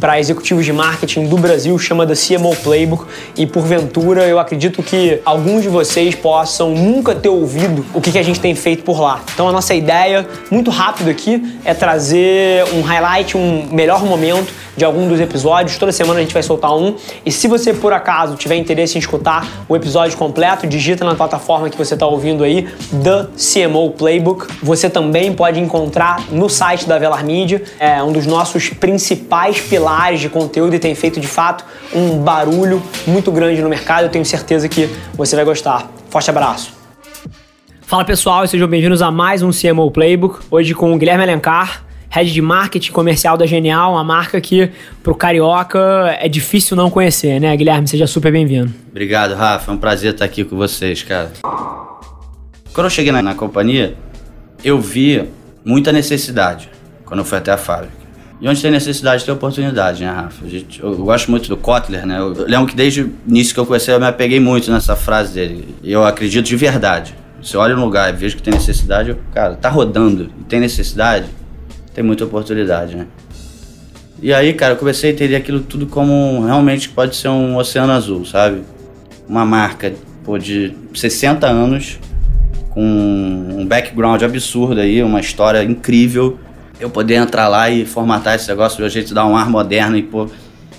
para executivos de marketing do Brasil, chama da CMO Playbook, e porventura eu acredito que alguns de vocês possam nunca ter ouvido o que a gente tem feito por lá. Então a nossa ideia, muito rápido aqui, é trazer um highlight, um melhor momento de algum dos episódios. Toda semana a gente vai soltar um. E se você por acaso tiver interesse em escutar o episódio completo, digita na plataforma que você está ouvindo aí, The CMO Playbook. Você também pode encontrar no site da Velar Media, é um dos nossos principais pilares de conteúdo e tem feito de fato um barulho muito grande no mercado. Eu tenho certeza que você vai gostar. Forte abraço. Fala pessoal, sejam bem-vindos a mais um CMO Playbook. Hoje com o Guilherme Alencar head de marketing comercial da Genial, uma marca que pro carioca é difícil não conhecer, né, Guilherme? Seja super bem-vindo. Obrigado, Rafa. É um prazer estar aqui com vocês, cara. Quando eu cheguei na, na companhia, eu vi muita necessidade quando eu fui até a fábrica. E onde tem necessidade, tem oportunidade, né, Rafa? Eu, eu gosto muito do Kotler, né? Eu lembro que desde o início que eu conheci, eu me apeguei muito nessa frase dele. E eu acredito de verdade. Se eu olho um lugar e vejo que tem necessidade, eu, cara, tá rodando e tem necessidade, tem muita oportunidade, né? E aí, cara, eu comecei a entender aquilo tudo como realmente pode ser um oceano azul, sabe? Uma marca pô, de 60 anos, com um background absurdo aí, uma história incrível. Eu poder entrar lá e formatar esse negócio de um jeito dar um ar moderno e pô,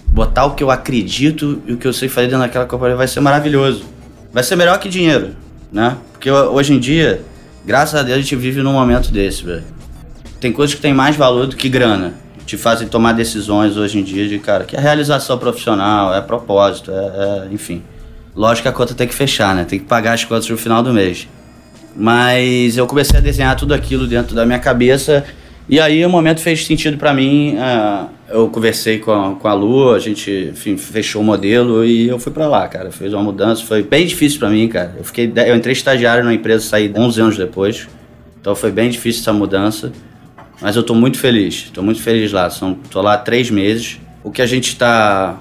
botar o que eu acredito e o que eu sei fazer dentro daquela companhia vai ser maravilhoso. Vai ser melhor que dinheiro, né? Porque hoje em dia, graças a Deus, a gente vive num momento desse, velho tem coisas que têm mais valor do que grana. Te fazem tomar decisões hoje em dia de, cara, que é realização profissional, é propósito, é, é, enfim. Lógico que a conta tem que fechar, né? Tem que pagar as contas no final do mês. Mas eu comecei a desenhar tudo aquilo dentro da minha cabeça e aí o momento fez sentido para mim. Uh, eu conversei com a, com a Lu, a gente enfim, fechou o modelo e eu fui para lá, cara. Fez uma mudança, foi bem difícil para mim, cara. Eu fiquei, eu entrei estagiário na empresa, saí 11 anos depois. Então foi bem difícil essa mudança. Mas eu estou muito feliz, estou muito feliz lá. Estou lá há três meses. O que a gente está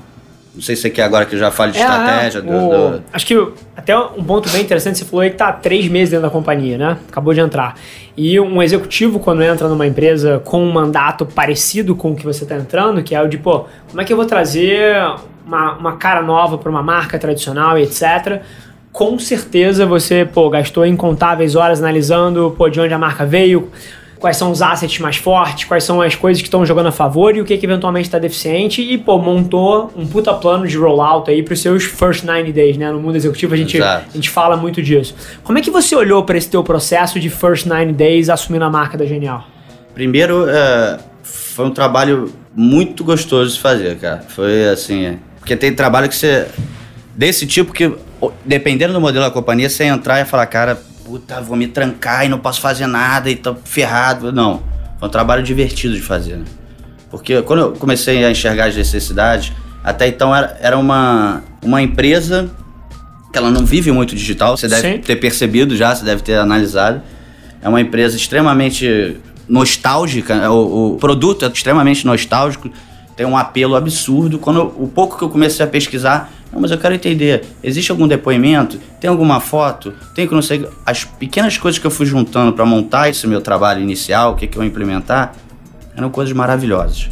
não sei se você quer agora que eu já fale de é, estratégia. Do, o... do... Acho que até um ponto bem interessante, você falou aí que tá há três meses dentro da companhia, né? Acabou de entrar. E um executivo, quando entra numa empresa com um mandato parecido com o que você está entrando, que é o de, pô, como é que eu vou trazer uma, uma cara nova para uma marca tradicional e etc., com certeza você, pô, gastou incontáveis horas analisando, pô, de onde a marca veio, quais são os assets mais fortes, quais são as coisas que estão jogando a favor e o que, que eventualmente está deficiente e, pô, montou um puta plano de rollout aí para os seus first 90 days, né? No mundo executivo a gente, a gente fala muito disso. Como é que você olhou para esse teu processo de first 90 days assumindo a marca da Genial? Primeiro, é, foi um trabalho muito gostoso de fazer, cara. Foi assim, porque tem trabalho que você desse tipo que dependendo do modelo da companhia, você entrar e falar, cara, puta, vou me trancar e não posso fazer nada e tô ferrado. Não. Foi um trabalho divertido de fazer, né? Porque quando eu comecei a enxergar as necessidades, até então era, era uma, uma empresa que ela não vive muito digital, você deve Sim. ter percebido já, você deve ter analisado. É uma empresa extremamente nostálgica, o, o produto é extremamente nostálgico, tem um apelo absurdo. Quando eu, o pouco que eu comecei a pesquisar, não, mas eu quero entender, existe algum depoimento? Tem alguma foto? Tem que não sei. As pequenas coisas que eu fui juntando para montar esse meu trabalho inicial, o que, que eu ia implementar, eram coisas maravilhosas.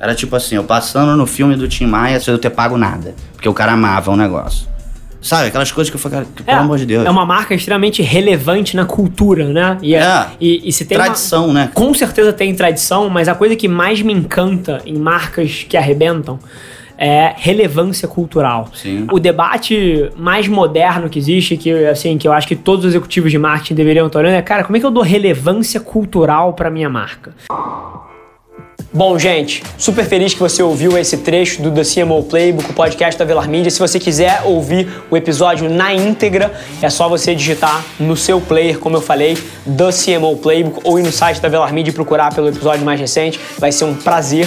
Era tipo assim, eu passando no filme do Tim Maia sem eu ter pago nada. Porque o cara amava o negócio. Sabe, aquelas coisas que eu falei, que, pelo é, amor de Deus. É uma marca extremamente relevante na cultura, né? E, é, é e, e se tem tradição, uma, né? Com certeza tem tradição, mas a coisa que mais me encanta em marcas que arrebentam é relevância cultural. Sim. O debate mais moderno que existe, que assim, que eu acho que todos os executivos de marketing deveriam estar olhando, é, cara, como é que eu dou relevância cultural para minha marca? Bom, gente, super feliz que você ouviu esse trecho do The CMO Playbook, o podcast da Velar Media. Se você quiser ouvir o episódio na íntegra, é só você digitar no seu player, como eu falei, The CMO Playbook, ou ir no site da Velar Media e procurar pelo episódio mais recente. Vai ser um prazer